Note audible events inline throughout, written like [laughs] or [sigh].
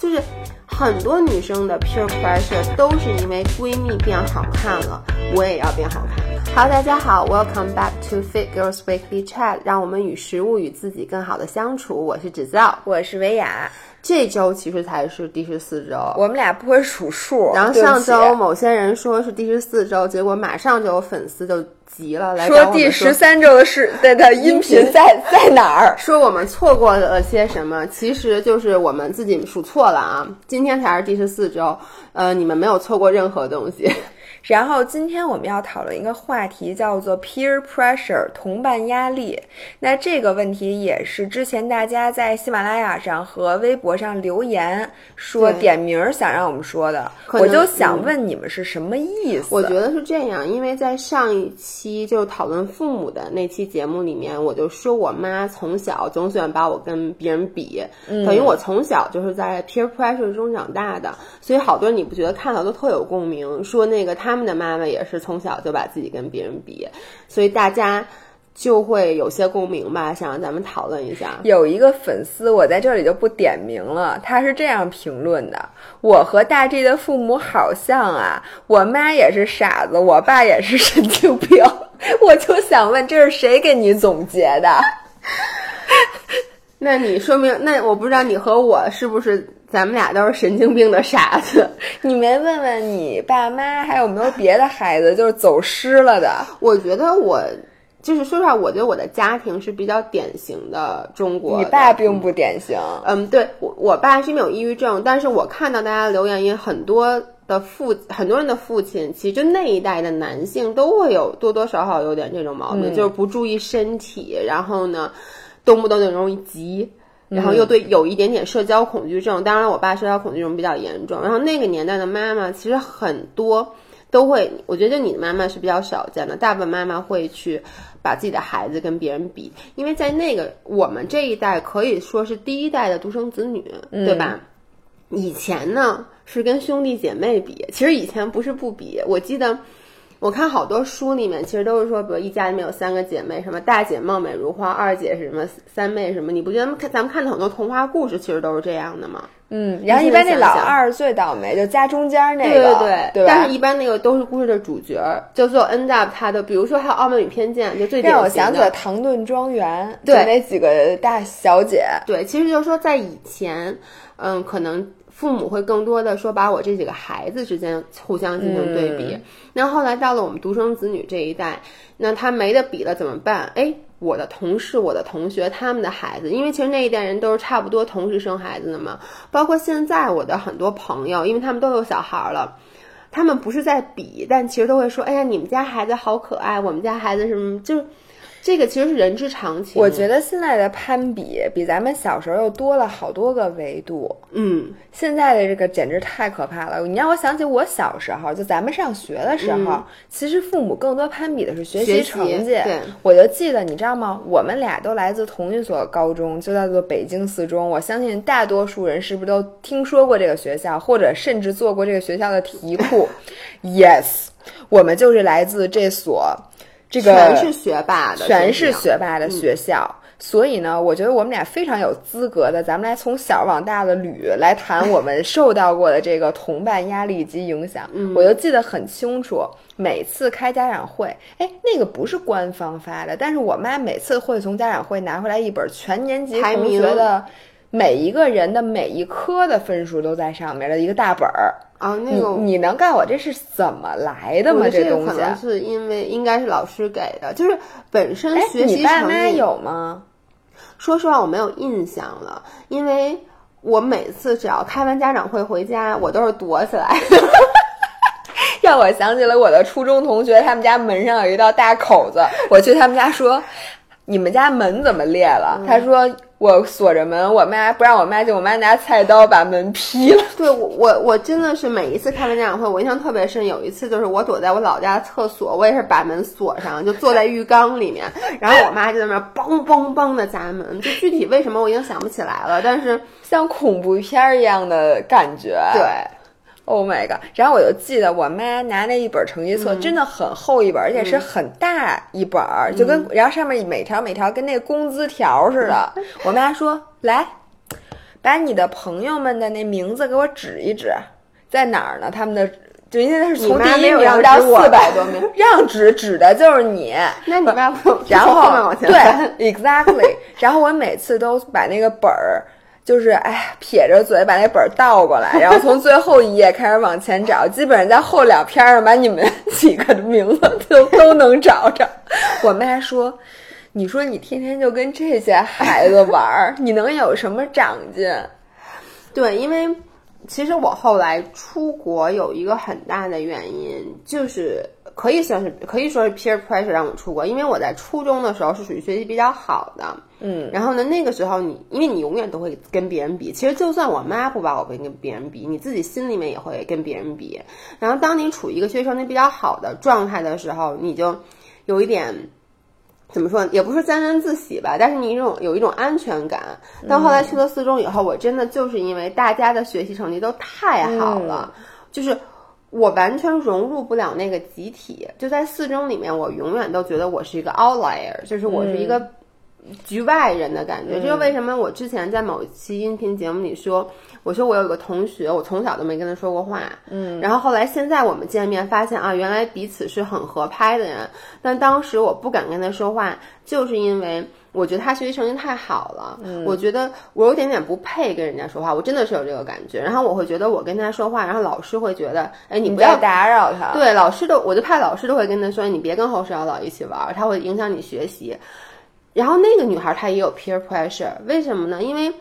就是很多女生的 peer pressure 都是因为闺蜜变好看了，我也要变好看。好，大家好，Welcome back to Fit Girls Weekly Chat，让我们与食物与自己更好的相处。我是芷造，我是维雅。这周其实才是第十四周，我们俩不会数数。然后上周某些人说是第十四周，结果马上就有粉丝就急了，来说第十三周的是的的音频 [laughs] 在在哪儿？说我们错过了些什么？其实就是我们自己数错了啊！今天才是第十四周，呃，你们没有错过任何东西。然后今天我们要讨论一个话题，叫做 peer pressure 同伴压力。那这个问题也是之前大家在喜马拉雅上和微博上留言说点名想让我们说的，我就想问你们是什么意思？我觉得是这样，因为在上一期就讨论父母的那期节目里面，我就说我妈从小总喜欢把我跟别人比，等于我从小就是在 peer pressure 中长大的，所以好多人你不觉得看到都特有共鸣，说那个他。他们的妈妈也是从小就把自己跟别人比，所以大家就会有些共鸣吧。想让咱们讨论一下。有一个粉丝，我在这里就不点名了，他是这样评论的：“我和大 G 的父母好像啊，我妈也是傻子，我爸也是神经病。”我就想问，这是谁给你总结的？[laughs] 那你说明，那我不知道你和我是不是咱们俩都是神经病的傻子？你没问问你爸妈还有没有别的孩子就是走失了的？我觉得我就是说实话，我觉得我的家庭是比较典型的中国。你爸并不典型。嗯，对我我爸是因为有抑郁症，但是我看到大家留言也很多的父很多人的父亲，其实就那一代的男性都会有多多少少有点这种毛病，就是不注意身体，然后呢。动不动就容易急，然后又对有一点点社交恐惧症。当然，我爸社交恐惧症比较严重。然后那个年代的妈妈，其实很多都会，我觉得你的妈妈是比较少见的。大部分妈妈会去把自己的孩子跟别人比，因为在那个我们这一代可以说是第一代的独生子女，对吧？以前呢是跟兄弟姐妹比，其实以前不是不比。我记得。我看好多书里面，其实都是说，比如一家里面有三个姐妹，什么大姐貌美如花，二姐是什么，三妹什么？你不觉得看咱们看的很多童话故事，其实都是这样的吗？嗯，然后一般那老二最倒霉，就家中间那个，对对对，但是一般那个都是故事的主角，就最后 end up 他的，比如说还有《傲慢与偏见》，就最让我想起了《唐顿庄园》，对那几个大小姐，对，其实就是说在以前，嗯，可能。父母会更多的说把我这几个孩子之间互相进行对比，那后来到了我们独生子女这一代，那他没得比了怎么办？哎，我的同事、我的同学他们的孩子，因为其实那一代人都是差不多同时生孩子的嘛，包括现在我的很多朋友，因为他们都有小孩了，他们不是在比，但其实都会说，哎呀，你们家孩子好可爱，我们家孩子什么就。这个其实是人之常情。我觉得现在的攀比比咱们小时候又多了好多个维度。嗯，现在的这个简直太可怕了。你让我想起我小时候，就咱们上学的时候，其实父母更多攀比的是学习成绩。对，我就记得，你知道吗？我们俩都来自同一所高中，就叫做北京四中。我相信大多数人是不是都听说过这个学校，或者甚至做过这个学校的题库？[laughs] Yes，我们就是来自这所。这个全是学霸的，全是学霸的学校，所以呢，我觉得我们俩非常有资格的，咱们来从小往大的捋，来谈我们受到过的这个同伴压力及影响。我就记得很清楚，每次开家长会，哎，那个不是官方发的，但是我妈每次会从家长会拿回来一本全年级同学的每一个人的每一科的分数都在上面的一个大本儿。啊，那个你能告诉我这是怎么来的吗？这东西可能是因为应该是老师给的，就是本身学习成绩。你爸妈有吗？说实话，我没有印象了，因为我每次只要开完家长会回家，我都是躲起来 [laughs] [laughs] 让我想起了我的初中同学，他们家门上有一道大口子，我去他们家说。你们家门怎么裂了？他说我锁着门，我妈不让我妈进，我妈拿菜刀把门劈了。对，我我我真的是每一次开完家长会，我印象特别深。有一次就是我躲在我老家厕所，我也是把门锁上，就坐在浴缸里面，然后我妈就在那梆梆梆的砸门。就具体为什么我已经想不起来了，但是像恐怖片一样的感觉。对。Oh my god！然后我就记得我妈拿那一本成绩册，真的很厚一本，而且是很大一本，就跟然后上面每条每条跟那个工资条似的。[laughs] 我妈说：“来，把你的朋友们的那名字给我指一指，在哪儿呢？他们的就因为他是从第一名到四百多名，让指指的就是你。[laughs] 那你妈不然后往前对，exactly。然后我每次都把那个本儿。就是哎，撇着嘴把那本倒过来，然后从最后一页开始往前找，基本上在后两篇上把你们 [laughs] 几个的名字都都能找着。我妈说：“你说你天天就跟这些孩子玩，你能有什么长进？”对，因为其实我后来出国有一个很大的原因，就是可以算是可以说是 peer pressure 让我出国，因为我在初中的时候是属于学习比较好的。嗯，然后呢？那个时候你，因为你永远都会跟别人比。其实就算我妈不把我跟跟别人比，你自己心里面也会跟别人比。然后当你处于一个学习成绩比较好的状态的时候，你就有一点怎么说？也不是沾沾自喜吧，但是你一种有一种安全感。但后来去了四中以后，我真的就是因为大家的学习成绩都太好了，就是我完全融入不了那个集体。就在四中里面，我永远都觉得我是一个 outlier，就是我是一个。局外人的感觉，就是为什么？我之前在某一期音频节目里说，我说我有一个同学，我从小都没跟他说过话，嗯，然后后来现在我们见面，发现啊，原来彼此是很合拍的人，但当时我不敢跟他说话，就是因为我觉得他学习成绩太好了，嗯，我觉得我有点点不配跟人家说话，我真的是有这个感觉，然后我会觉得我跟他说话，然后老师会觉得，哎，你不要打扰他，对，老师都，我就怕老师都会跟他说，你别跟侯世瑶老一起玩，他会影响你学习。然后那个女孩她也有 peer pressure，为什么呢？因为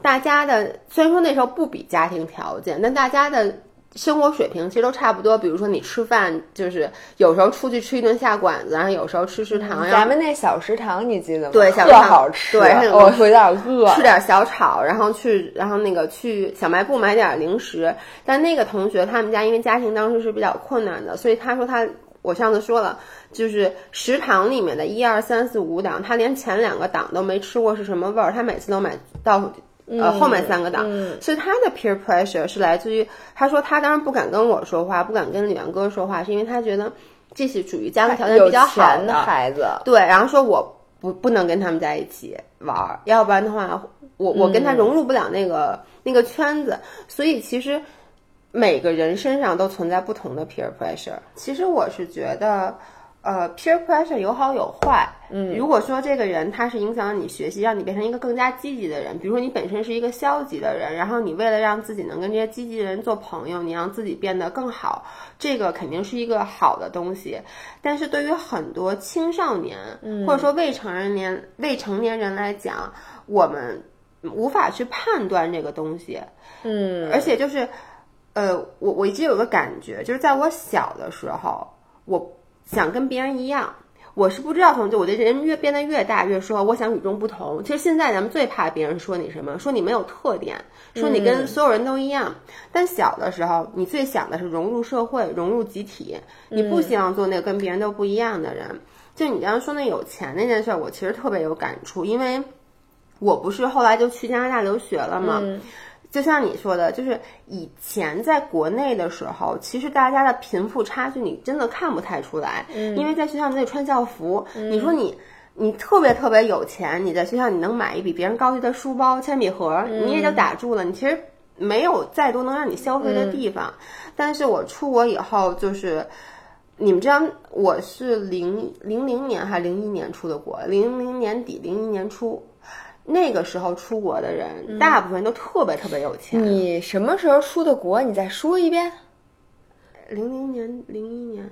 大家的虽然说那时候不比家庭条件，但大家的生活水平其实都差不多。比如说你吃饭，就是有时候出去吃一顿下馆子，然后有时候吃食堂。咱们那小食堂你记得吗？对，小食堂好吃。对，我有点饿。吃点小炒，然后去，然后那个去小卖部买点零食。但那个同学他们家因为家庭当时是比较困难的，所以他说他。我上次说了，就是食堂里面的一二三四五档，他连前两个档都没吃过是什么味儿，他每次都买到呃后面三个档，所以他的 peer pressure 是来自于他说他当然不敢跟我说话，不敢跟李元哥说话，是因为他觉得这是属于家庭条件比较好的。孩子，对，然后说我不不能跟他们在一起玩，要不然的话我我跟他融入不了那个那个圈子，所以其实。每个人身上都存在不同的 peer pressure。其实我是觉得，呃，peer pressure 有好有坏。嗯，如果说这个人他是影响你学习，让你变成一个更加积极的人，比如说你本身是一个消极的人，然后你为了让自己能跟这些积极的人做朋友，你让自己变得更好，这个肯定是一个好的东西。但是对于很多青少年，或者说未成年未成年人来讲，我们无法去判断这个东西。嗯，而且就是。呃，我我一直有个感觉，就是在我小的时候，我想跟别人一样。我是不知道从就我的人越变得越大，越说我想与众不同。其实现在咱们最怕别人说你什么，说你没有特点，说你跟所有人都一样。但小的时候，你最想的是融入社会，融入集体，你不希望做那个跟别人都不一样的人。就你刚刚说那有钱那件事，我其实特别有感触，因为我不是后来就去加拿大留学了吗？就像你说的，就是以前在国内的时候，其实大家的贫富差距你真的看不太出来，因为在学校你得穿校服。你说你你特别特别有钱，你在学校你能买一比别人高级的书包、铅笔盒，你也就打住了。你其实没有再多能让你消费的地方。但是我出国以后，就是你们知道，我是零零零年还是零一年出的国，零零年底零一年初。那个时候出国的人，大部分都特别特别有钱。你什么时候出的国？你再说一遍。零零年、零一年，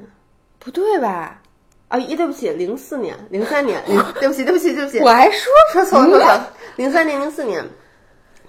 不对吧？啊，一对不起，零四年、零三年，[laughs] 对不起，对不起，对不起，我还说说错了，说错了，零三年、零四年。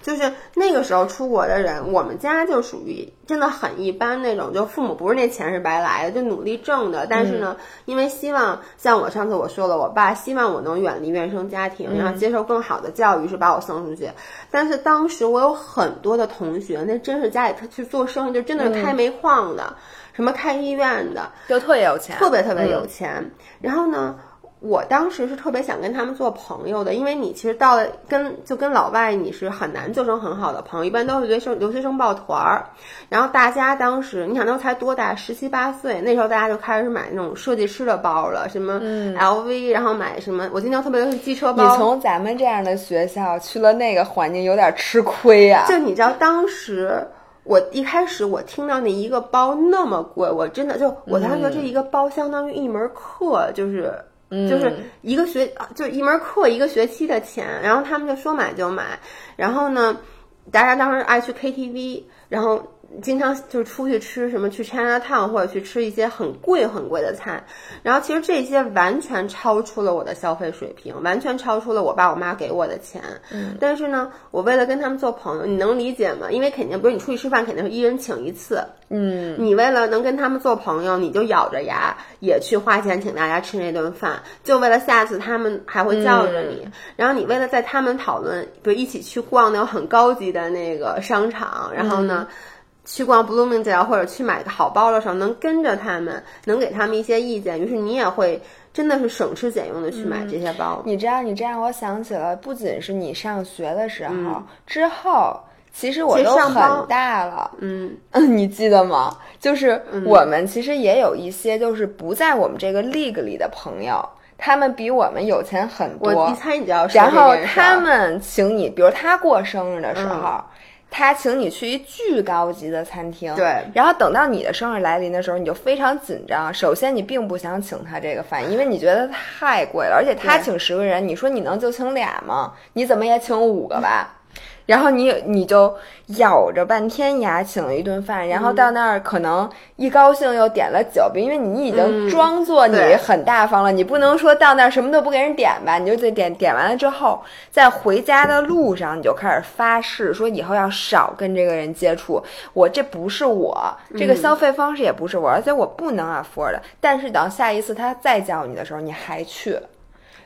就是那个时候出国的人，我们家就属于真的很一般那种，就父母不是那钱是白来的，就努力挣的。但是呢，因为希望像我上次我说了，我爸希望我能远离原生家庭，然后接受更好的教育，是把我送出去。但是当时我有很多的同学，那真是家里他去做生意，就真的是开煤矿的，什么开医院的，就特别有钱，特别特别有钱。然后呢？我当时是特别想跟他们做朋友的，因为你其实到了跟就跟老外你是很难做成很好的朋友，一般都是留学生留学生抱团儿。然后大家当时你想那时候才多大，十七八岁，那时候大家就开始买那种设计师的包了，什么 LV，然后买什么，我经常特别流行机车包。你从咱们这样的学校去了那个环境，有点吃亏呀、就你知道当时。我一开始我听到那一个包那么贵，我真的就我当时觉得这一个包相当于一门课，就是。就是一个学，就一门课一个学期的钱，然后他们就说买就买，然后呢，大家当时爱去 KTV，然后经常就是出去吃什么去 China Town 或者去吃一些很贵很贵的菜，然后其实这些完全超出了我的消费水平，完全超出了我爸我妈给我的钱。嗯，但是呢，我为了跟他们做朋友，你能理解吗？因为肯定不是你出去吃饭，肯定是一人请一次。嗯，你为了能跟他们做朋友，你就咬着牙也去花钱请大家吃那顿饭，就为了下次他们还会叫着你。然后你为了在他们讨论，比如一起去逛那种很高级的那个商场，然后呢，去逛 Bloomingdale 或者去买个好包的时候，能跟着他们，能给他们一些意见，于是你也会真的是省吃俭用的去买这些包。你知道，你这让我想起了，不仅是你上学的时候，之后。其实我都很大了，嗯，[laughs] 你记得吗？就是我们其实也有一些，就是不在我们这个 league 里的朋友，他们比我们有钱很多。我一猜你就要说然后他们请你，比如他过生日的时候，嗯、他请你去一巨高级的餐厅，对。然后等到你的生日来临的时候，你就非常紧张。首先，你并不想请他这个饭，因为你觉得太贵了，而且他请十个人，你说你能就请俩吗？你怎么也请五个吧。然后你你就咬着半天牙请了一顿饭，然后到那儿可能一高兴又点了酒，因为你已经装作你很大方了，嗯、你不能说到那儿什么都不给人点吧，你就得点点完了之后，在回家的路上你就开始发誓说以后要少跟这个人接触，我这不是我这个消费方式也不是我，而且我不能 afford。但是等下一次他再叫你的时候，你还去。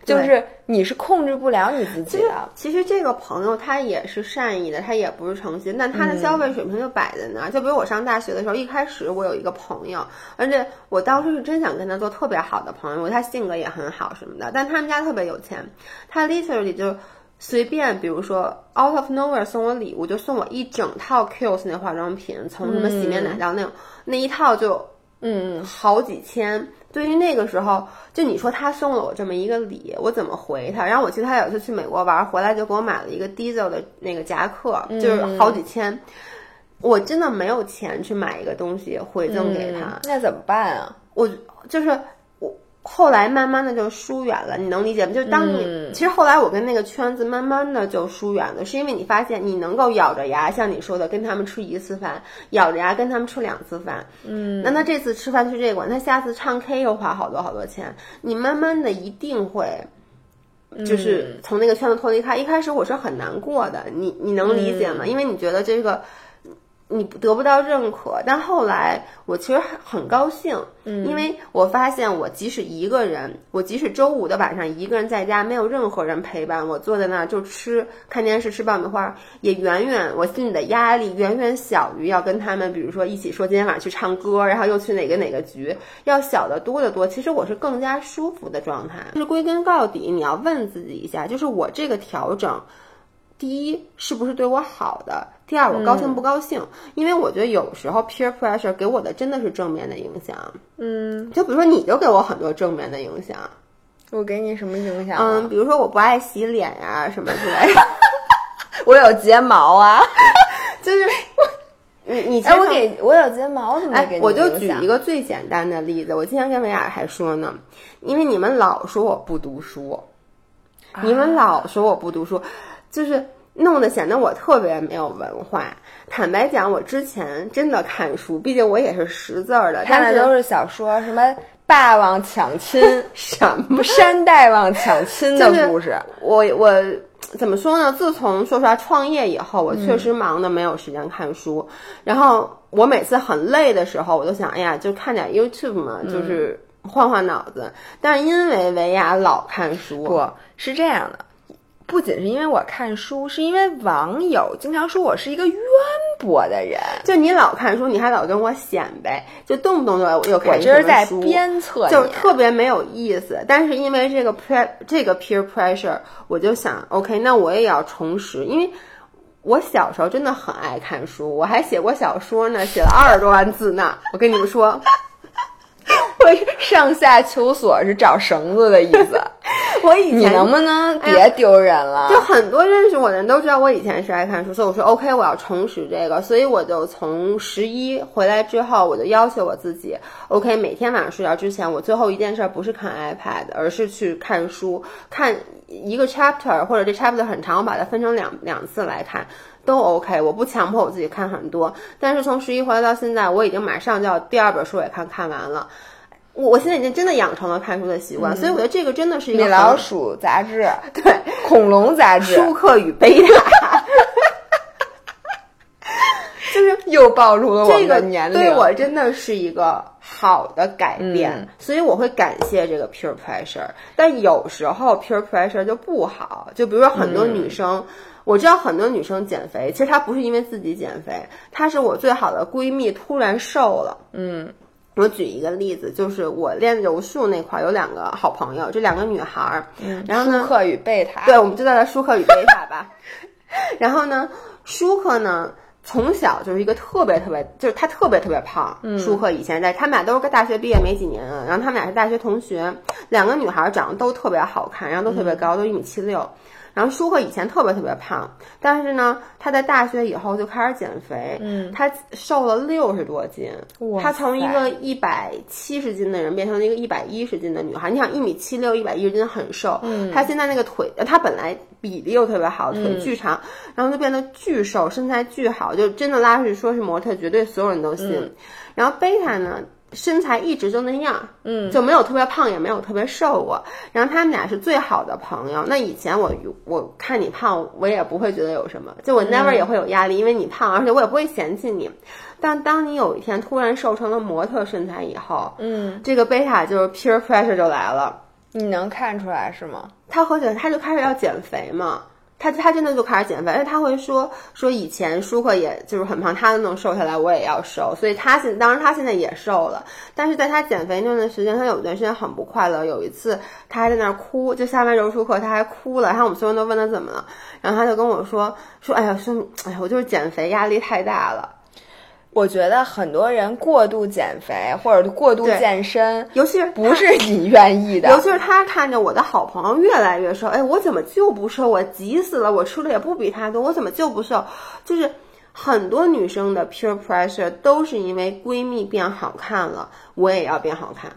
就是你是控制不了你自己的。其实这个朋友他也是善意的，他也不是诚心，但他的消费水平就摆在那儿。嗯、就比如我上大学的时候，一开始我有一个朋友，而且我当时是真想跟他做特别好的朋友，他性格也很好什么的。但他们家特别有钱，他 literally 就随便，比如说 out of nowhere 送我礼物，就送我一整套 Kiehl's 那化妆品，从什么洗面奶到那种、嗯、那一套就嗯好几千。对于那个时候，就你说他送了我这么一个礼，我怎么回他？然后我记得他有一次去美国玩，回来就给我买了一个 Diesel 的那个夹克，就是好几千。我真的没有钱去买一个东西回赠给他，嗯、那怎么办啊？我就是我后来慢慢的就疏远了，你能理解吗？就是当你、嗯、其实后来我跟那个圈子慢慢的就疏远了，是因为你发现你能够咬着牙，像你说的跟他们吃一次饭，咬着牙跟他们吃两次饭，嗯，那他这次吃饭去这馆，他下次唱 K 又花好多好多钱，你慢慢的一定会。就是从那个圈子脱离开，一开始我是很难过的，你你能理解吗？嗯、因为你觉得这个你得不到认可，但后来我其实很高兴，嗯，因为我发现我即使一个人，我即使周五的晚上一个人在家，没有任何人陪伴，我坐在那儿就吃看电视吃爆米花，也远远我心里的压力远远小于要跟他们，比如说一起说今天晚上去唱歌，然后又去哪个哪个局，要小得多得多。其实我是更加舒服的状态。就是归根到底，你要问自己一下，就是我这个调整。第一是不是对我好的？第二我高兴不高兴？嗯、因为我觉得有时候 peer pressure 给我的真的是正面的影响。嗯，就比如说你就给我很多正面的影响。我给你什么影响、啊？嗯，比如说我不爱洗脸呀、啊，什么之类的。[laughs] 我有睫毛啊，[laughs] 就是 [laughs] 你你哎，我给我有睫毛怎么哎？我就举一个最简单的例子，我今天跟维亚还说呢，因为你们老说我不读书，啊、你们老说我不读书。就是弄得显得我特别没有文化。坦白讲，我之前真的看书，毕竟我也是识字儿的，看的都是小说，什么霸王抢亲，[laughs] 什么山大王抢亲的故事。我我怎么说呢？自从说实话创业以后，我确实忙的没有时间看书。嗯、然后我每次很累的时候，我都想，哎呀，就看点 YouTube 嘛，嗯、就是换换脑子。但是因为维亚老看书，不是这样的。不仅是因为我看书，是因为网友经常说我是一个渊博的人。就你老看书，你还老跟我显摆，就动不动就又看我这是在鞭策就。特别没有意思。但是因为这个 pre 这个 peer pressure，我就想，OK，那我也要重拾，因为我小时候真的很爱看书，我还写过小说呢，写了二十多万字呢。我跟你们说，我上下求索是找绳子的意思。[laughs] 我以前你能不能哎别丢人了？就很多认识我的人都知道我以前是爱看书，所以我说 OK，我要重拾这个，所以我就从十一回来之后，我就要求我自己，OK，每天晚上睡觉之前，我最后一件事不是看 iPad，而是去看书，看一个 chapter 或者这 chapter 很长，我把它分成两两次来看。都 OK，我不强迫我自己看很多，但是从十一回来到现在，我已经马上就要第二本书也看看完了。我我现在已经真的养成了看书的习惯，所以我觉得这个真的是一个米老鼠杂志、对恐龙杂志，舒克与贝塔，[laughs] 就是又暴露了我们这个的年龄。对我真的是一个好的改变，嗯所以我会感谢这个 peer pressure。但有时候 peer pressure 就不好，就比如说很多女生。嗯我知道很多女生减肥，其实她不是因为自己减肥，她是我最好的闺蜜突然瘦了。嗯我举一个例子，就是我练柔术那块儿有两个好朋友，这两个女孩儿，嗯，然后呢舒克与贝塔，对，我们就叫她舒克与贝塔吧。[laughs] 然后呢，舒克呢从小就是一个特别特别，就是他特别特别胖。舒克以前在，他们俩都是个大学毕业没几年啊，然后他们俩是大学同学，两个女孩长得都特别好看，然后都特别高，都一米七六。然后舒克以前特别特别胖，但是呢，他在大学以后就开始减肥，嗯，他瘦了六十多斤，他从一个一百七十斤的人变成了一个一百一十斤的女孩。你想一米七六，一百一十斤很瘦，嗯，她现在那个腿，呃她本来比例又特别好，腿巨长，然后就变得巨瘦，身材巨好，就真的拉出去说是模特，绝对所有人都信。然后贝塔呢？身材一直就那样，嗯，就没有特别胖，也没有特别瘦过。然后他们俩是最好的朋友。那以前我我看你胖，我也不会觉得有什么，就我 never 也会有压力，因为你胖，而且我也不会嫌弃你。但当你有一天突然瘦成了模特身材以后，嗯，这个贝塔就是 peer pressure 就来了。你能看出来是吗？他和减，他就开始要减肥嘛。他他真的就开始减肥，而且他会说说以前舒克也就是很胖，他都能瘦下来，我也要瘦，所以他现当然他现在也瘦了，但是在他减肥那段时间，他有一段时间很不快乐。有一次他还在那儿哭，就下班柔舒克他还哭了，然后我们所有人都问他怎么了，然后他就跟我说说哎呀说哎呀我就是减肥压力太大了，我觉得很多人过度减肥或者过度健身，尤其是不是你愿意的。[laughs] 尤其是他看着我的好朋友越来越瘦，哎，我怎么就不瘦？我急死了，我吃的也不比他多，我怎么就不瘦？就是很多女生的 peer pressure 都是因为闺蜜变好看了，我也要变好看。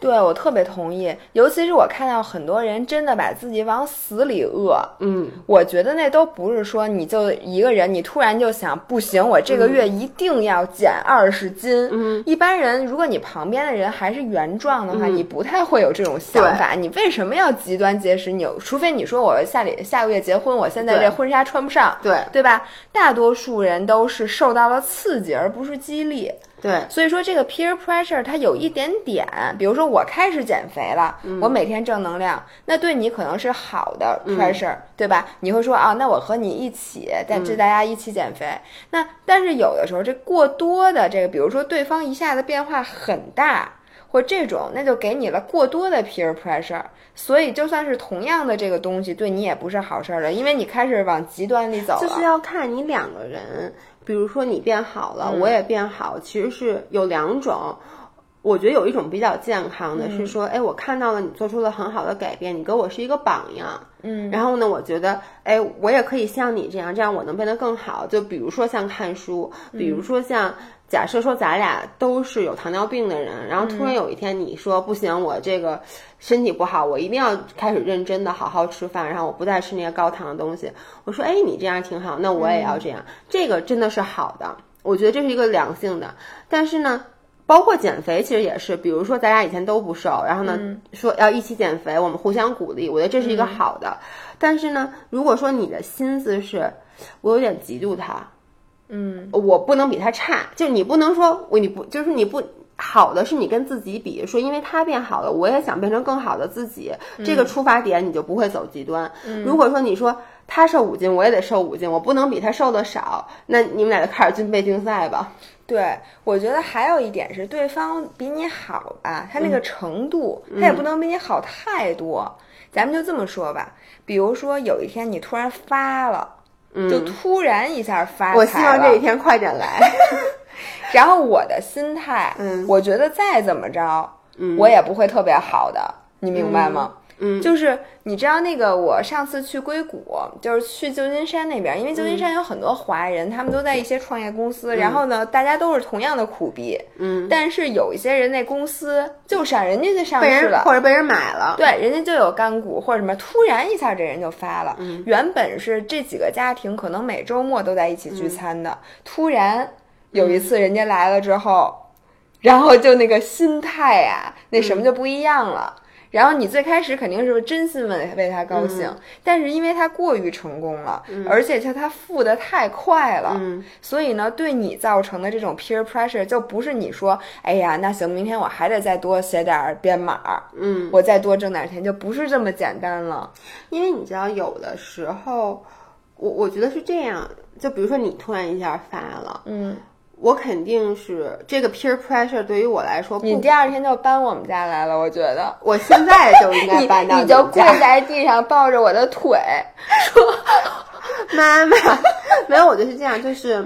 对我特别同意，尤其是我看到很多人真的把自己往死里饿。嗯，我觉得那都不是说你就一个人，你突然就想不行，我这个月一定要减二十斤。嗯，一般人如果你旁边的人还是原状的话，你不太会有这种想法。你为什么要极端节食？你除非你说我下里下个月结婚，我现在这婚纱穿不上，对对吧？大多数人都是受到了刺激，而不是激励。对，所以说这个 peer pressure 它有一点点，比如说我开始减肥了，我每天正能量，那对你可能是好的 pressure，、对吧？你会说啊，那我和你一起，但这大家一起减肥。那但是有的时候这过多的这个，比如说对方一下子变化很大。或这种，那就给你了过多的 peer pressure，所以就算是同样的这个东西，对你也不是好事儿了，因为你开始往极端里走了。就是要看你两个人，比如说你变好了，我也变好，其实是有两种。我觉得有一种比较健康的是说，哎，我看到了你做出了很好的改变，你给我是一个榜样。嗯，然后呢，我觉得，哎，我也可以像你这样，这样我能变得更好。就比如说像看书，比如说像假设说咱俩都是有糖尿病的人，然后突然有一天你说不行，我这个身体不好，我一定要开始认真的好好吃饭，然后我不再吃那些高糖的东西。我说，哎，你这样挺好，那我也要这样，这个真的是好的。我觉得这是一个良性的，但是呢。[laughs] 包括减肥，其实也是，比如说咱俩以前都不瘦，然后呢、说要一起减肥，我们互相鼓励，我觉得这是一个好的。但是呢，如果说你的心思是，我有点嫉妒他，嗯，我不能比他差，就你不能说我你不就是你不好的是你跟自己比，说因为他变好了，我也想变成更好的自己，这个出发点你就不会走极端。如果说你说他瘦五斤，我也得瘦五斤，我不能比他瘦的少，那你们俩就开始军备竞赛吧。对，我觉得还有一点是，对方比你好吧，他那个程度，他也不能比你好太多。咱们就这么说吧，比如说有一天你突然发了，就突然一下发财了，我希望这一天快点来。[laughs] 然后我的心态，嗯。我觉得再怎么着，嗯。我也不会特别好的，你明白吗？嗯就是你知道那个，我上次去硅谷，就是去旧金山那边，因为旧金山有很多华人，他们都在一些创业公司，然后呢，大家都是同样的苦逼，嗯，但是有一些人那公司就上人家就上被市了。或者被人买了，对，人家就有干股或者什么，突然一下这人就发了。嗯原本是这几个家庭可能每周末都在一起聚嗯餐的，突然有一次人家来了之后，然后就那个心态啊，那什么就不一样了。然后你最开始肯定是真心为为他高兴，嗯。但是因为他过于成功了，而且他他富的太快了，嗯。所以呢，对你造成的这种 peer pressure 就不是你说，哎呀，那行，明天我还得再多写点儿编码，嗯，我再多挣点钱，就不是这么简单了。因为你知道，有的时候，我我觉得是这样，就比如说你突然一下发了，嗯，我肯定是这个 peer pressure 对于我来说，你第二天就搬我们家来了，我觉得。[laughs] 我现在就应该搬到你就跪在地上抱着我的腿 [laughs] 说，妈妈，没有，我就是这样，就是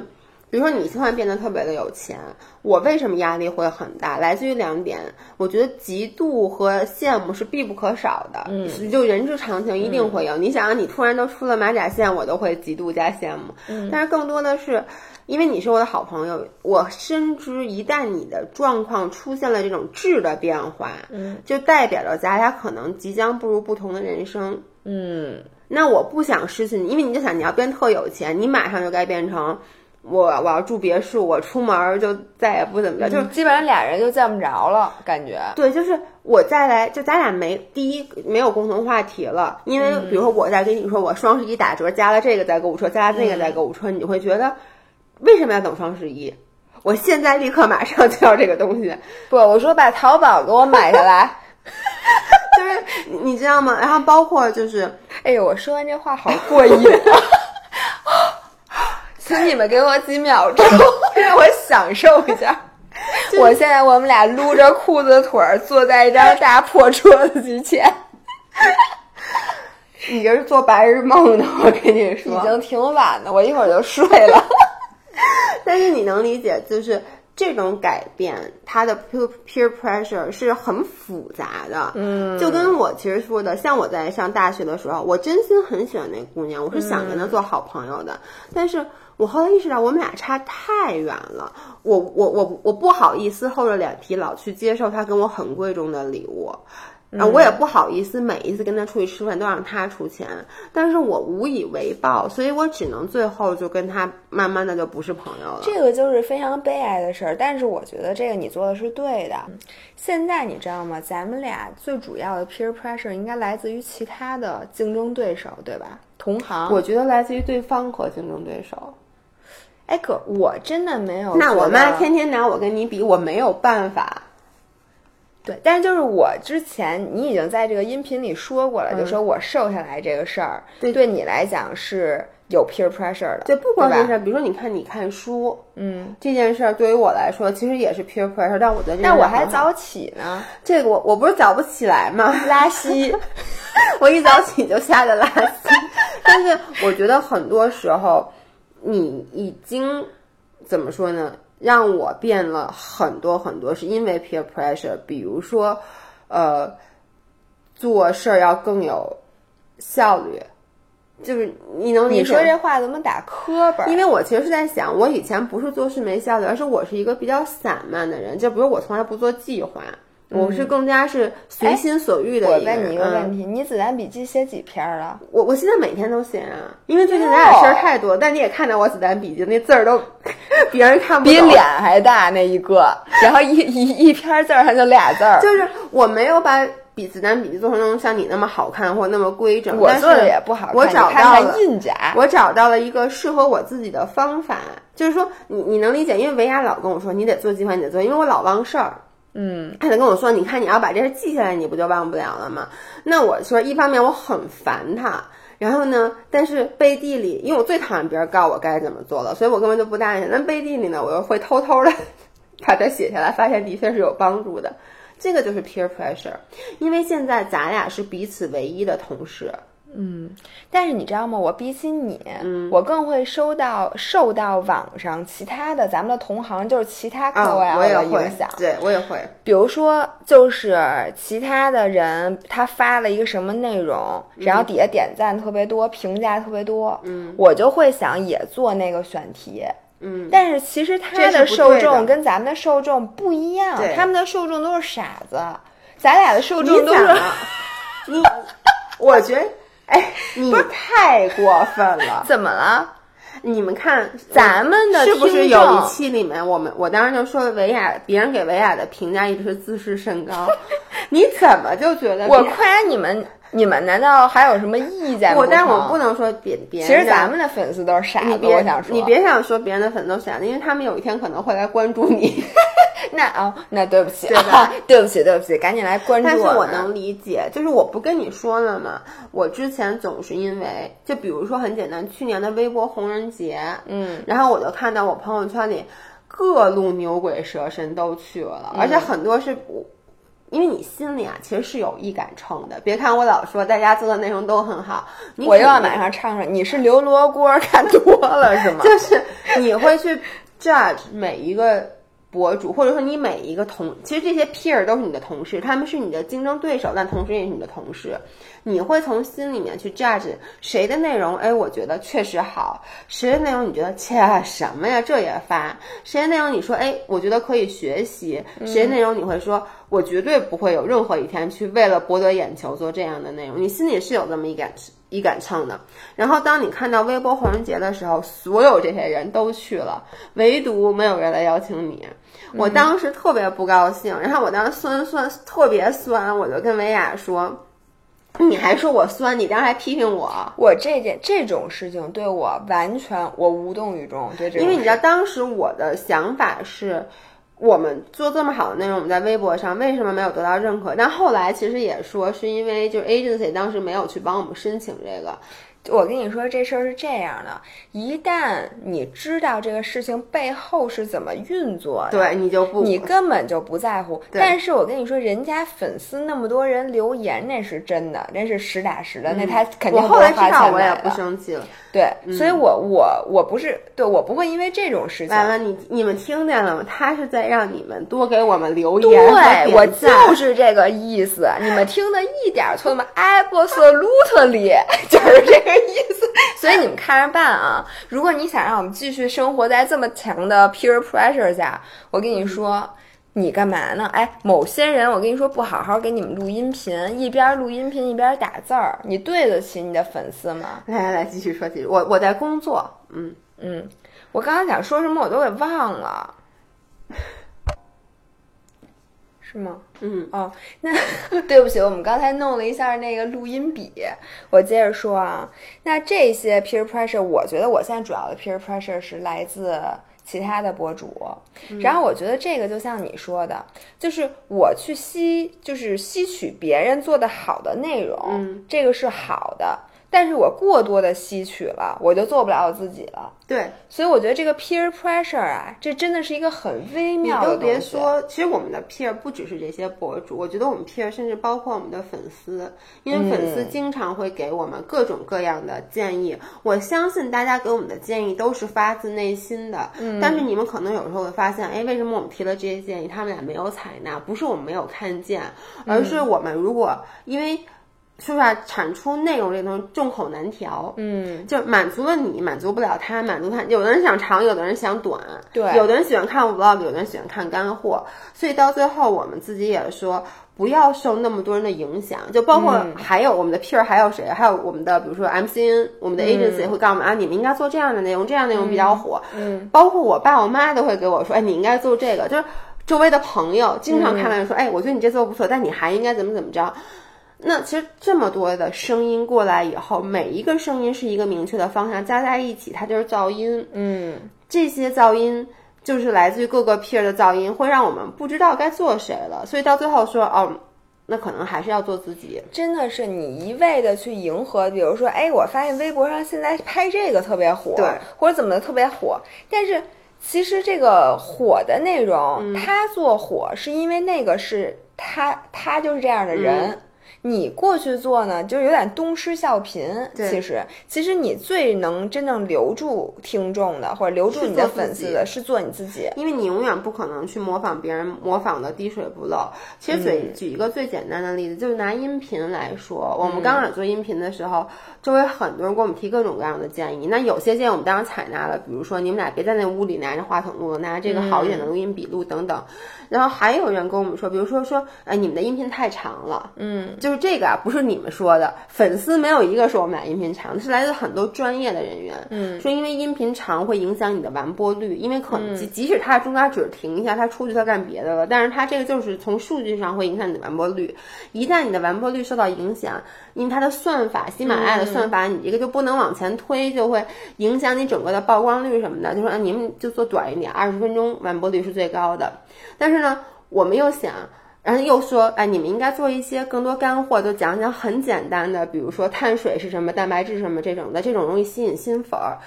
比如说你突然变得特别的有钱，我为什么压力会很大？来自于两点，我觉得嫉妒和羡慕是必不可少的，嗯，就人之常情，一定会有。你想想，你突然都出了马甲线，我都会嫉妒加羡慕，嗯，但是更多的是。因为你是我的好朋友，我深知一旦你的状况出现了这种质的变化，嗯，就代表着咱俩可能即将步入不同的人生，嗯，那我不想失去你，因为你就想你要变特有钱，你马上就该变成我我要住别墅，我出门儿就再也不怎么着，就是基本上俩人就见不着了，感觉。对，就是我再来，就咱俩没第一没有共同话题了，因为比如说我在跟你说我双十一打折加了这个在购物车，加了那个在购物车，你会觉得为什么要等双十一？我现在立刻马上就要这个东西，不，我说把淘宝给我买下来。[laughs] 就是你你知道吗？然后包括就是哎呦，我说完这话好过瘾啊！[laughs] 请你们给我几秒钟，[laughs] 让我享受一下。我现在我们俩撸着裤子腿儿坐在一张大破桌子之前，你这是做白日梦呢，我跟你说，已经挺晚的，我一会儿就睡了。[laughs] 但是你能理解，就是这种改变，它的 peer peer pressure 是很复杂的。嗯就跟我其实说的，像我在上大学的时候，我真心很喜欢那姑娘，我是想跟她做好朋友的。但是我后来意识到，我们俩差太远了，我我我我不好意思厚着脸皮老去接受她给我很贵重的礼物。啊，我也不好意思每一次跟他出去吃饭都让他出钱，但是我无以为报，所以我只能最后就跟他慢慢的就不是朋友了。这个就是非常悲哀的事儿，但是我觉得这个你做的是对的。现在你知道吗？咱们俩最主要的 peer pressure 应该来自于其他的竞争对手，对吧？同行。我觉得来自于对方和竞争对手。哎，可我真的没有。那我妈天天拿我跟你比，我没有办法。对，但是就是我之前你已经在这个音频里说过了，就说我瘦下来这个事儿，对对你来讲是有 peer pressure 的，对，不光是这，比如说你看你看书，嗯，这件事儿对于我来说其实也是 peer pressure，但我觉得这但我还早起呢，这个我我不是早不起来吗？拉稀。[laughs] 我一早起就吓得拉稀。但是我觉得很多时候，你已经怎么说呢？让我变了很多很多，是因为 peer pressure。比如说，呃，做事儿要更有效率，就是你能理解你说这话怎么打磕巴？因为我其实是在想，我以前不是做事没效率，而是我是一个比较散漫的人。就比如我从来不做计划，我是更加是随心所欲的嗯我一个。问你一个嗯问题，你子弹笔记写几篇了？我我现在每天都写啊，因为最近咱俩事儿太多。但你也看到我子弹笔记那字儿都 [laughs] 别人看不懂，比脸还大那一个，然后一一一篇字儿上就俩字儿。就是我没有把笔子弹笔记做成那种像你那么好看或那么规整。我做的也不好看，我找到了印甲。我找到了一个适合我自己的方法，就是说你你能理解，因为维亚老跟我说你得做计划，你得做，因为我老忘事儿。嗯，他就跟我说：“你看，你要把这事记下来，你不就忘不了了吗？”那我说，一方面我很烦他，然后呢，但是背地里，因为我最讨厌别人告我该怎么做了，所以我根本就不答应。那背地里呢，我又会偷偷的 [laughs] 把它写下来，发现的确是有帮助的。这个就是 peer pressure，因为现在咱俩是彼此唯一的同事。嗯，但是你知道吗？我比起你，我更会收到受到网上其他的咱们的同行，就是其他 KOL 的影响。对我也会。比如说，就是其他的人他发了一个什么内容，然后底下点赞特别多，评价特别多，嗯，我就会想也做那个选题。嗯，但是其实他的受众跟咱们的受众不一样，他们的受众都是傻子，咱俩的受众都是 [laughs] 你，我觉得。哎，你太过分了！[laughs] 怎么了？你们看咱们的是不是有一期里面，我们我当时就说维亚，别人给维亚的评价一直是自视甚高，[laughs] 你怎么就觉得？我夸你们。你们难道还有什么意见？我，但是我不能说别别。其实咱们的粉丝都是傻子，我想说，你别想说别人的粉丝都傻子，因为他们有一天可能会来关注你。[laughs] 那哦，那对不起，对吧？[laughs] 对不起，对不起，赶紧来关注我。但是我能理解，就是我不跟你说了吗？我之前总是因为，就比如说很简单，去年的微博红人节，嗯，然后我就看到我朋友圈里各路牛鬼蛇神都去了，而且很多是我。因为你心里啊，其实是有一杆秤的。别看我老说大家做的内容都很好，我又要马上唱上。你是刘罗锅看多了是吗？就是你会去 judge 每一个。博主，或者说你每一个同，其实这些 peer 都是你的同事，他们是你的竞争对手，但同时也是你的同事。你会从心里面去 judge 谁的内容，哎，我觉得确实好；谁的内容你觉得切什么呀，这也发；谁的内容你说，哎，我觉得可以学习；谁的内容你会说，我绝对不会有任何一天去为了博得眼球做这样的内容。你心里是有这么一杆一杆秤的。然后当你看到微博红人节的时候，所有这些人都去了，唯独没有人来邀请你。我当时特别不高兴，然后我当时酸酸特别酸，我就跟维亚说：“你还说我酸，你当时还批评我。”我这件这种事情对我完全我无动于衷，对这因为你知道当时我的想法是，我们做这么好的内容，我们在微博上为什么没有得到认可？但后来其实也说是因为就是 agency 当时没有去帮我们申请这个。我跟你说，这事儿是这样的：一旦你知道这个事情背后是怎么运作的，对你就不，你根本就不在乎。但是我跟你说，人家粉丝那么多人留言，那是真的，那是实打实的，那他肯定我后来知道，我也不生气了。对，所以我我我不是对我不会因为这种事情。完了，你你们听见了吗？他是在让你们多给我们留言，对我就是这个意思。你们听的一点错吗？[laughs] Absolutely，就是这个意思。[laughs] 所以你们看着办啊！如果你想让我们继续生活在这么强的 peer pressure 下，我跟你说。你干嘛呢？哎，某些人，我跟你说，不好好给你们录音频，一边录音频一边打字儿，你对得起你的粉丝吗？来来来，继续说，继续。我我在工作，嗯嗯，我刚刚想说什么，我都给忘了，[laughs] 是吗？嗯哦，那 [laughs] 对不起，我们刚才弄了一下那个录音笔，我接着说啊，那这些 peer pressure，我觉得我现在主要的 peer pressure 是来自。其他的博主，然后我觉得这个就像你说的，就是我去吸，就是吸取别人做的好的内容，这个是好的。但是我过多的吸取了，我就做不了我自己了。对，所以我觉得这个 peer pressure 啊，这真的是一个很微妙的东西。别说，其实我们的 peer 不只是这些博主，我觉得我们 peer 甚至包括我们的粉丝，因为粉丝经常会给我们各种各样的建议。我相信大家给我们的建议都是发自内心的。嗯。但是你们可能有时候会发现，哎，为什么我们提了这些建议，他们俩没有采纳？不是我们没有看见，而是我们如果因为。说实话，产出内容这东西众口难调，嗯，就满足了你，满足不了他，满足他。有的人想长，有的人想短，对，有的人喜欢看 vlog，有的人喜欢看干货。所以到最后，我们自己也说，不要受那么多人的影响。就包括还有我们的 peer，还有谁？还有我们的，比如说 MCN，我们的 agency 会告诉我们啊，你们应该做这样的内容，这样内容比较火。嗯，包括我爸我妈都会给我说，哎，你应该做这个。就是周围的朋友经常看到说，哎，我觉得你这做不错，但你还应该怎么怎么着。那其实这么多的声音过来以后，每一个声音是一个明确的方向，加在一起它就是噪音。嗯，这些噪音就是来自于各个 peer 的噪音，会让我们不知道该做谁了。所以到最后说，哦，那可能还是要做自己。真的是你一味的去迎合，比如说，哎，我发现微博上现在拍这个特别火，对，或者怎么的特别火，但是其实这个火的内容，他做火是因为那个是他，他就是这样的人。你过去做呢，就有点东施效颦。其实，其实你最能真正留住听众的，或者留住你的粉丝的，是做你自己。因为你永远不可能去模仿别人，模仿的滴水不漏。其实，举举一个最简单的例子，就是拿音频来说，我们刚开始做音频的时候，周围很多人给我们提各种各样的建议。那有些建议我们当然采纳了，比如说你们俩别在那屋里拿着话筒录了，拿这个好一点的录音笔录等等。然后还有人跟我们说，比如说说，哎，你们的音频太长了，嗯，就是这个啊，不是你们说的，粉丝没有一个说我们俩音频长，是来自很多专业的人员，嗯，说因为音频长会影响你的完播率，因为可能即即使他中间只是停一下，他出去他干别的了，但是他这个就是从数据上会影响你的完播率，一旦你的完播率受到影响，因为它的算法，喜马拉雅的算法，你这个就不能往前推，就会影响你整个的曝光率什么的，就说你们就做短一点，二十分钟完播率是最高的，但是呢。我们又想，然后又说，哎，你们应该做一些更多干货，就讲讲很简单的，比如说碳水是什么，蛋白质什么这种的，这种容易吸引新粉儿。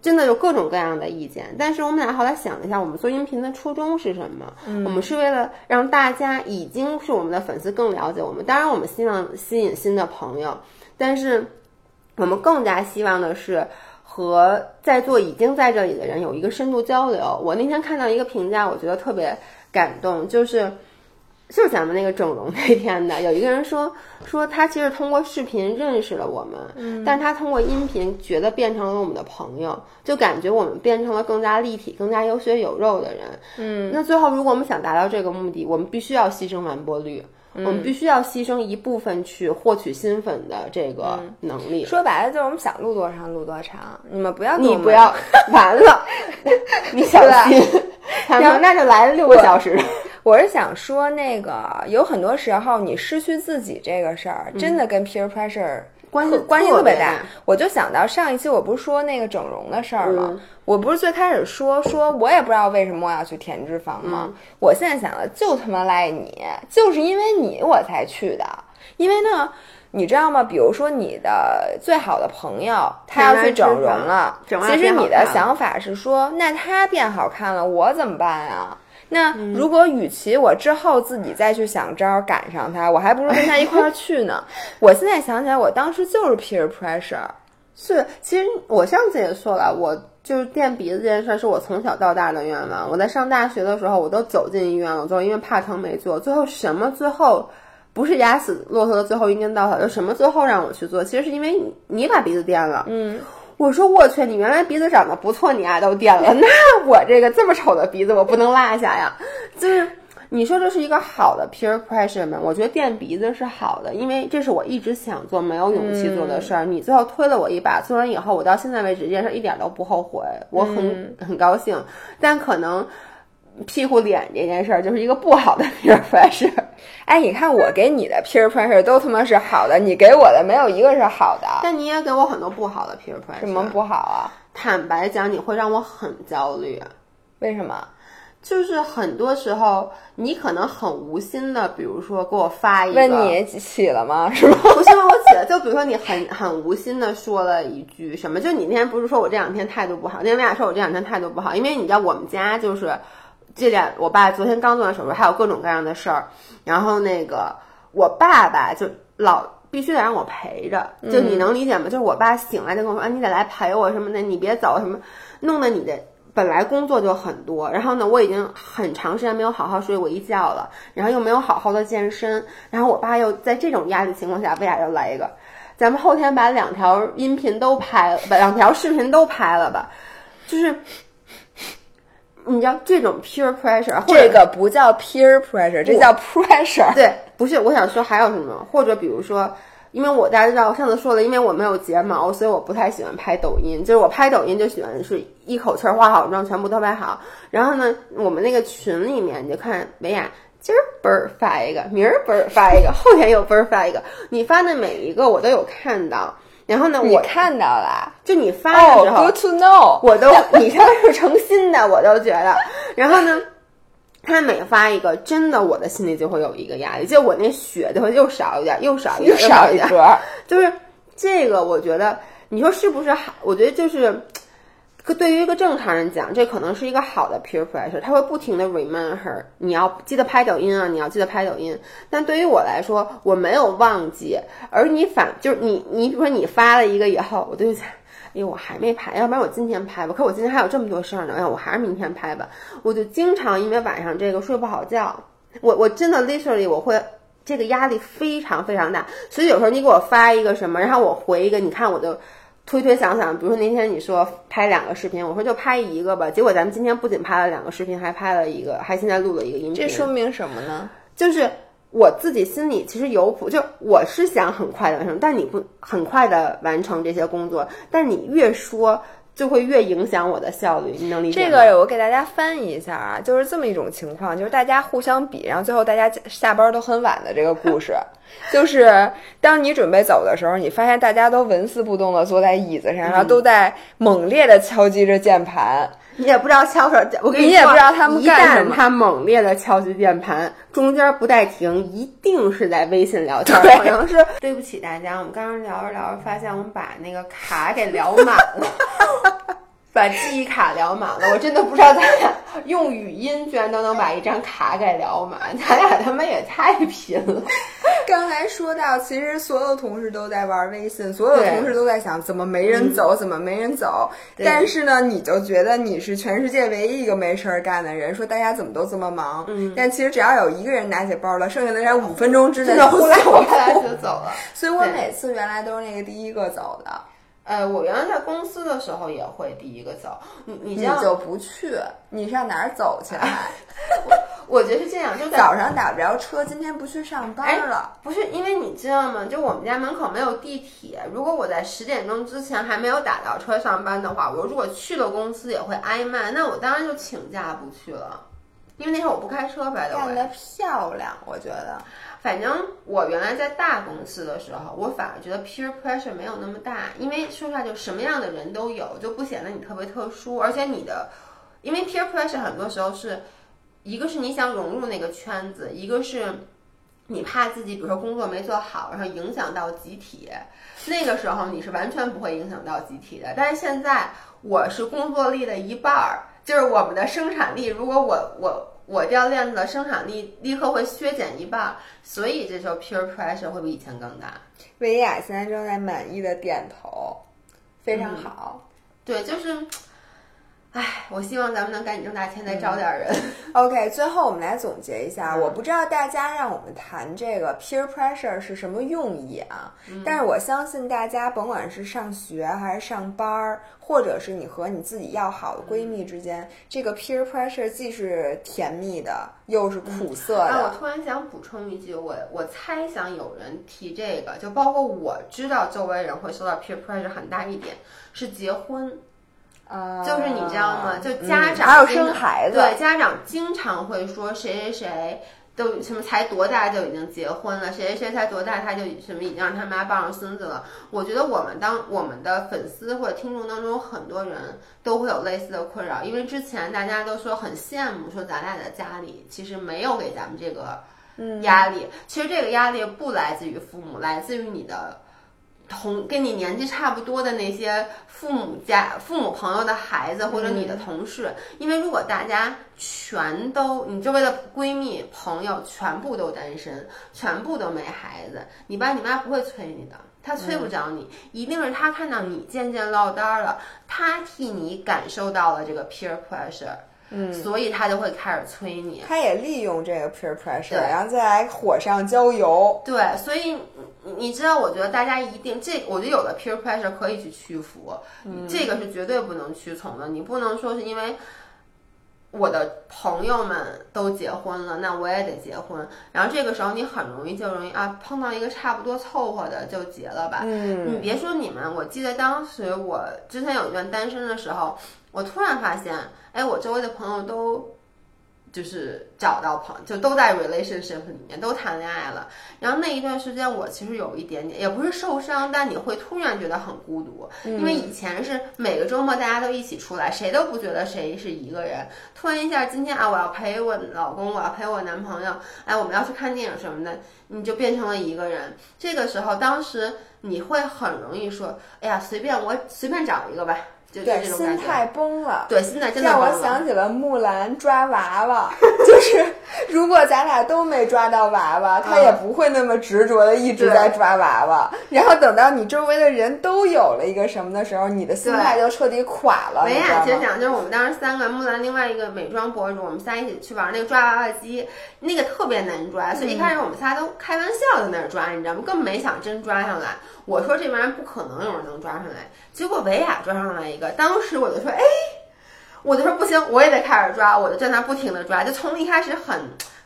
真的有各种各样的意见。但是我们俩后来想了一下，我们做音频的初衷是什么？我们是为了让大家已经是我们的粉丝更了解我们。当然，我们希望吸引新的朋友，但是我们更加希望的是和在座已经在这里的人有一个深度交流。我那天看到一个评价，我觉得特别。感动就是，就是咱们那个整容那天的，[laughs] 有一个人说说他其实通过视频认识了我们，嗯，但是他通过音频觉得变成了我们的朋友，就感觉我们变成了更加立体、更加有血有肉的人，嗯。那最后，如果我们想达到这个目的，我们必须要牺牲完播率，我们必须要牺牲一部分去获取新粉的这个能力。说白了，就是我们想录多长录多长，你们不要你不要 [laughs] 完了，[laughs] 你小心。然后那就来了六个小时。我是想说，那个有很多时候你失去自己这个事儿，真的跟 peer pressure 关系关系特别大。我就想到上一期我不是说那个整容的事儿吗？我不是最开始说说我也不知道为什么我要去填脂肪吗？我现在想了，就他妈赖你，就是因为你我才去的。因为呢。你知道吗？比如说你的最好的朋友，他要去整容了，其实你的想法是说，那他变好看了，我怎么办啊？那如果与其我之后自己再去想招赶上他，我还不如跟他一块儿去呢。[laughs] 我现在想起来，我当时就是 peer pressure。是，其实我上次也说了，我就是垫鼻子这件事儿是我从小到大的愿望。我在上大学的时候，我都走进医院了，最后因为怕疼没做，最后什么最后。不是压死骆驼的最后一根稻草，就什么最后让我去做，其实是因为你你把鼻子垫了。嗯，我说我去，你原来鼻子长得不错，你爱都垫了，[laughs] 那我这个这么丑的鼻子我不能落下呀。就是你说这是一个好的 peer pressure 吗？我觉得垫鼻子是好的，因为这是我一直想做没有勇气做的事儿。你最后推了我一把，做完以后，我到现在为止这件事一点都不后悔，我很很高兴。但可能。屁股脸这件事儿就是一个不好的 peer pressure。哎，你看我给你的 peer pressure 都他妈是好的，你给我的没有一个是好的。但你也给我很多不好的 peer pressure。什么不好啊？坦白讲，你会让我很焦虑。为什么？就是很多时候，你可能很无心的，比如说给我发一个，问你起了吗？[laughs] 是吗？不是问我起了，就比如说你很很无心的说了一句什么，就你那天不是说我这两天态度不好，那天为啥说我这两天态度不好，因为你知道我们家就是。这两，我爸昨天刚做完手术，还有各种各样的事儿。然后那个我爸爸就老必须得让我陪着，就你能理解吗？就是我爸醒来就跟我说：“啊，你得来陪我什么的，你别走什么。”弄得你的本来工作就很多，然后呢，我已经很长时间没有好好睡过一觉了，然后又没有好好的健身，然后我爸又在这种压力情况下，为啥要来一个？咱们后天把两条音频都拍了，把两条视频都拍了吧，就是。你知道这种 peer pressure，这个不叫 peer pressure，这叫 pressure。对，不是，我想说还有什么？或者比如说，因为我大家知道，我上次说了，因为我没有睫毛，所以我不太喜欢拍抖音。就是我拍抖音就喜欢是一口气化好妆，全部都拍好。然后呢，我们那个群里面，你就看维亚今儿嘣儿发一个，明儿嘣儿发一个，后天又嘣儿发一个，你发的每一个我都有看到。然后呢，我看到了就你发的时哦候，，Good to know。我都 [laughs] 你这是诚心的，我都觉得。然后呢，他每发一个，真的我的心里就会有一个压力，就我那血就会又少一点，又少一点，又少一点。一格，就是这个，我觉得你说是不是好？我觉得就是。可对于一个正常人讲，这可能是一个好的 peer pressure，他会不停的 remind her，你要记得拍抖音啊，你要记得拍抖音。但对于我来说，我没有忘记，而你反就是你，你比如说你发了一个以后，我就想，哎呦，我还没拍，要不然我今天拍吧。可我今天还有这么多事儿呢，哎呀，我还是明天拍吧。我就经常因为晚上这个睡不好觉，我我真的 literally 我会这个压力非常非常大，所以有时候你给我发一个什么，然后我回一个，你看我就推推想想，比如说那天你说拍两个视频，我说就拍一个吧，结果咱们今天不仅拍了两个视频，还拍了一个，还现在录了一个音频，这说明什么呢？就是我自己心里其实有谱，就我是想很快的完成，但你不很快的完成这些工作，但你越说就会越影响我的效率，你能理解吗？这个我给大家翻译一下啊，就是这么一种情况，就是大家互相比，然后最后大家下班都很晚的这个故事。[laughs] 就是当你准备走的时候，你发现大家都纹丝不动的坐在椅子上，然后都在猛烈的敲击着键盘。你也不知道敲手，我跟你说，也不知道他们干什么旦他猛烈的敲击键盘，中间不带停，一定是在微信聊天，对可能是对不起大家，我们刚刚聊着聊着，发现我们把那个卡给聊满了。[laughs] 把记忆卡聊满了，我真的不知道咱俩用语音居然都能把一张卡给聊满，咱俩他妈也太贫了。刚才说到，其实所有同事都在玩微信，所有同事都在想怎么没人走，怎么没人走。但是呢，你就觉得你是全世界唯一一个没事儿干的人，说大家怎么都这么忙。嗯，但其实只要有一个人拿起包了，剩下的人五分钟之内呼啦走呼啦就走了。所以我每次原来都是那个第一个走的，呃，我原来在公司的时候也会第一个走，你你就不去，你上哪儿走去？[laughs] 我觉得是这样，就早上打不着车，今天不去上班了。不是因为你知道吗？就我们家门口没有地铁，如果我在十点钟之前还没有打到车上班的话，我如果去了公司也会挨骂，那我当然就请假不去了。因为那时候我不开车，白的干得漂亮，我觉得。反正我原来在大公司的时候，我反而觉得 peer pressure 没有那么大，因为说实话，就什么样的人都有，就不显得你特别特殊。而且你的，因为 peer pressure 很多时候是一个是你想融入那个圈子，一个是你怕自己，比如说工作没做好，然后影响到集体。那个时候你是完全不会影响到集体的。但是现在我是工作力的一半儿，就是我们的生产力，如果我我。我掉链子的生产力立刻会削减一半，所以这时候 peer pressure 会比以前更大。维亚现在正在满意的点头，非常好。对，就是，唉，我希望咱们能赶紧挣大钱，再招点人。[laughs] OK，最后我们来总结一下，我不知道大家让我们谈这个 peer pressure 是什么用意啊？但是我相信大家，甭管是上学还是上班儿，或者是你和你自己要好的闺蜜之间，这个 peer pressure 既是甜蜜的，又是苦涩的啊，我。突然想补充一句，我我猜想有人提这个，就包括我知道周围人会受到 peer pressure 很大一点是结婚。啊就是你知道吗？就家长、嗯还有生孩子，对家长经常会说谁谁谁都什么才多大就已经结婚了，谁谁谁才多大他就什么已经让他妈抱上孙子了。我觉得我们当我们的粉丝或者听众当中，很多人都会有类似的困扰，因为之前大家都说很羡慕，说咱俩的家里其实没有给咱们这个压力。其实这个压力不来自于父母，来自于你的。同跟你年纪差不多的那些父母家、父母朋友的孩子，或者你的同事，因为如果大家全都，你周围的闺蜜、朋友全部都单身，全部都没孩子，你爸你妈不会催你的，他催不着你，一定是他看到你渐渐落单了，他替你感受到了这个 peer pressure，嗯，所以他就会开始催你。他也利用这个 peer pressure，然后再来火上浇油。对，所以你你知道，我觉得大家一定这，我觉得有的 peer pressure 可以去屈服，这个是绝对不能屈从的。你不能说是因为我的朋友们都结婚了，那我也得结婚。然后这个时候你很容易就容易啊碰到一个差不多凑合的就结了吧。嗯你别说你们，我记得当时我之前有一段单身的时候，我突然发现，哎，我周围的朋友都就是找到朋就都在 relationship 里面都谈恋爱了。然后那一段时间我其实有一点点，也不是受伤，但你会突然觉得很孤独，因为以前是每个周末大家都一起出来，谁都不觉得谁是一个人。突然一下，今天啊，我要陪我老公，我要陪我男朋友，哎，我们要去看电影什么的，你就变成了一个人。这个时候，当时你会很容易说，哎呀，随便我随便找一个吧。就对。心态崩了。对，心态真的让我想起了木兰抓娃娃，[laughs] 就是如果咱俩都没抓到娃娃，他也不会那么执着的一直在抓娃娃。然后等到你周围的人都有了一个什么的时候，你的心态就彻底垮了。维你知道吗？亚其实讲，就是我们当时三个木兰，另外一个美妆博主，我们仨一起去玩那个抓娃娃机，那个特别难抓，所以一开始我们仨都开玩笑在那儿抓，你知道吗？根本没想真抓上来。我说这玩意儿不可能有人能抓上来，结果维亚抓上来一个，当时我就说，哎，我就说不行，我也得开始抓，我就在那儿不停的抓，就从一开始很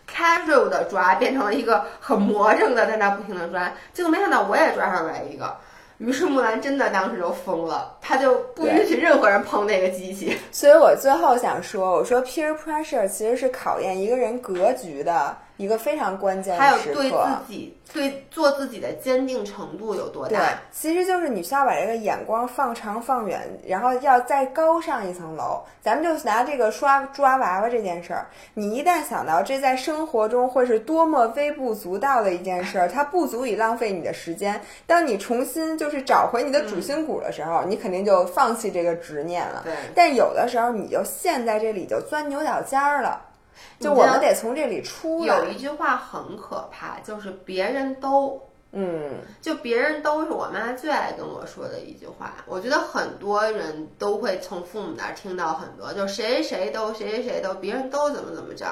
casual 的抓，变成了一个很魔怔的在那不停的抓，结果没想到我也抓上来一个。于是木兰真的当时就疯了，她就不允许任何人碰那个机器。所以我最后想说，我说 peer pressure 其实是考验一个人格局的一个非常关键还有的时刻。对自己、对做自己的坚定程度有多对大？，其实就是你需要把这个眼光放长放远，然后要再高上一层楼。咱们就拿这个刷抓娃娃这件事儿，你一旦想到这在生活中会是多么微不足道的一件事儿，它不足以浪费你的时间。当你重新就是找回你的主心骨的时候，你肯定就放弃这个执念了。对但有的时候你就陷在这里就钻牛角尖儿了，就我们得从这里出来。有一句话很可怕，就是别人都嗯，就别人都是我妈最爱跟我说的一句话。我觉得很多人都会从父母那儿听到很多，就谁谁都谁谁谁都，别人都怎么怎么着。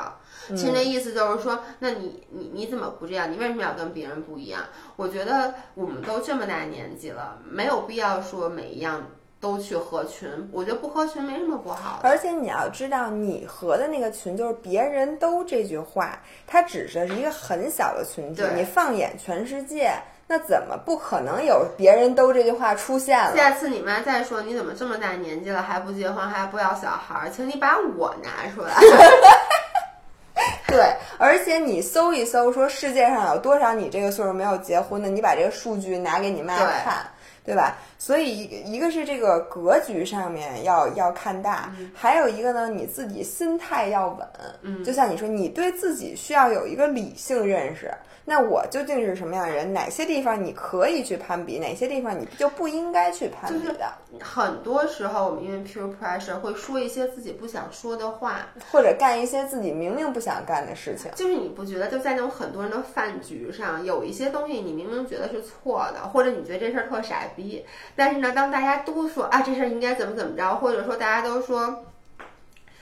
其实那意思就是说，那你你你怎么不这样？你为什么要跟别人不一样？我觉得我们都这么大年纪了，没有必要说每一样都去合群。我觉得不合群没什么不好。而且你要知道，你合的那个群就是别人都这句话，它只是一个很小的群体。你放眼全世界，那怎么不可能有别人都这句话出现了？下次你妈再说你怎么这么大年纪了还不结婚还不要小孩儿，请你把我拿出来。[laughs] 对，而且你搜一搜，说世界上有多少你这个岁数没有结婚的，你把这个数据拿给你妈看，对吧？所以一个一个是这个格局上面要要看大，还有一个呢，你自己心态要稳。嗯就像你说，你对自己需要有一个理性认识。那我究竟是什么样的人？哪些地方你可以去攀比，哪些地方你就不应该去攀比的？很多时候，我们因为 peer pressure 会说一些自己不想说的话，或者干一些自己明明不想干的事情。就是你不觉得就在那种很多人的饭局上，有一些东西你明明觉得是错的，或者你觉得这事儿特傻逼，但是呢，当大家都说啊这事儿应该怎么怎么着，或者说大家都说。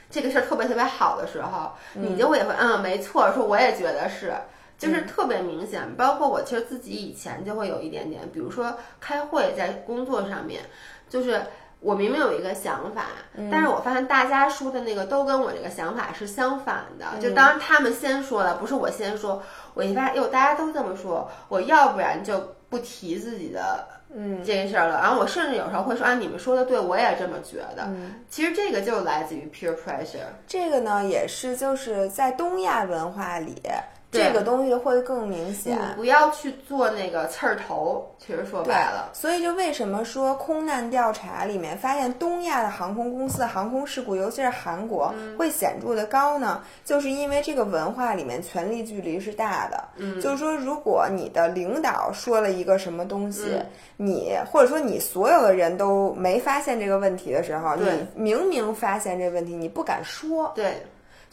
这个事儿特别特别好的时候，你就会也会嗯，没错，说我也觉得是，就是特别明显。包括我其实自己以前就会有一点点，比如说开会在工作上面，就是我明明有一个想法，但是我发现大家说的那个都跟我这个想法是相反的。就当然他们先说了，不是我先说，我一发现哟，大家都这么说，我要不然就不提自己的。嗯，这件事儿了，然后我甚至有时候会说啊，你们说的对，我也这么觉得。其实这个就来自于 peer pressure。这个呢，也是就是在东亚文化里，对这个东西会更明你显。不要去做那个刺儿头，其实说白了，所以就为什么说空难调查里面发现东亚的航空公司航空事故，尤其是韩国、嗯会显著的高呢？就是因为这个文化里面权力距离是大的。嗯就是说，如果你的领导说了一个什么东西，嗯你或者说你所有的人都没发现这个问题的时候，你明明发现这个问题，你不敢说。对，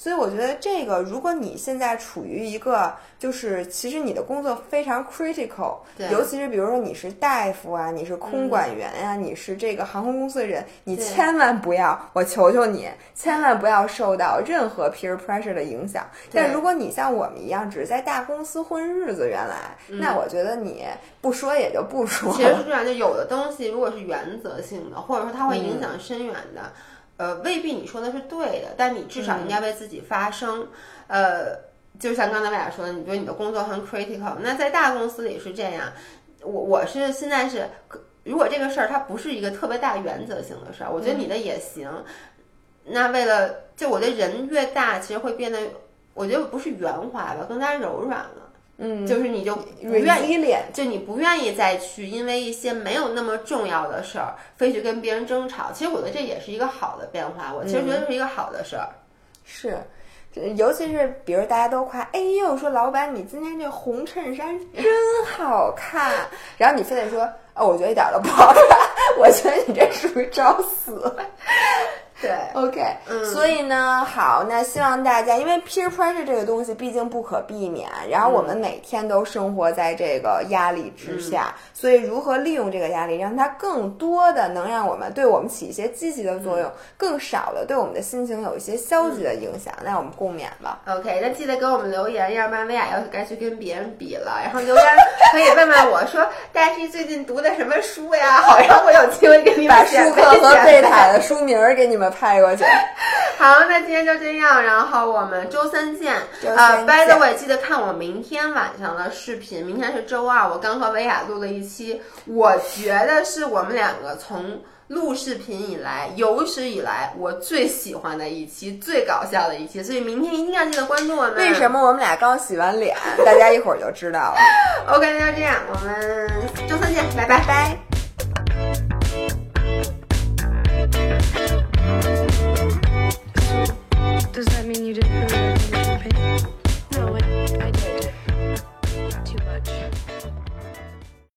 所以我觉得这个，如果你现在处于一个就是其实你的工作非常 critical，对尤其是比如说你是大夫啊，你是空管员呀、你是这个航空公司的人，你千万不要，我求求你，千万不要受到任何 peer pressure 的影响。但如果你像我们一样只是在大公司混日子，原来，那我觉得你不说也就不说嗯其实是这样，就有的东西如果是原则性的，或者说它会影响深远的，呃，未必你说的是对的，但你至少应该为自己发声。呃，就像刚才 wij 俩说的，你觉得你的工作很 critical，那在大公司里是这样，我我是现在是，如果这个事儿它不是一个特别大原则性的事儿，我觉得你的也行。那为了就我的人越大，其实会变得，我觉得不是圆滑吧，更加柔软了。嗯，就是你就不愿意，resilient 就你不愿意再去因为一些没有那么重要的事儿，非去跟别人争吵。其实我觉得这也是一个好的变化，我其实觉得是一个好的事儿。是，这尤其是比如大家都夸，哎呦，说老板你今天这红衬衫真好看，然后你非得说，哦，我觉得一点儿都不好看，[laughs] 我觉得你这属于找死。对，OK，嗯所以呢，好，那希望大家，因为 peer pressure 这个东西毕竟不可避免，然后我们每天都生活在这个压力之下，所以如何利用这个压力，让它更多的能让我们对我们起一些积极的作用，更少的对我们的心情有一些消极的影响，那我们共勉吧。OK，那记得给我们留言，要不然薇娅要该去跟别人比了。然后留言可以问问我说，大家最近读的什么书呀？好让我有机会给你把书选课和贝塔的书名儿给你们派过去。[laughs] 好，那今天就这样，然后我们周三见。啊、b y the way，记得看我明天晚上的视频。明天是周二，我刚和维亚录了一期，我觉得是我们两个从录视频以来有史以来我最喜欢的一期，最搞笑的一期。所以明天一定要记得关注我们。为什么我们俩刚洗完脸？大家一会儿就知道了。[laughs] OK，那就这样，我们周三见，拜拜拜。Does that mean you didn't know?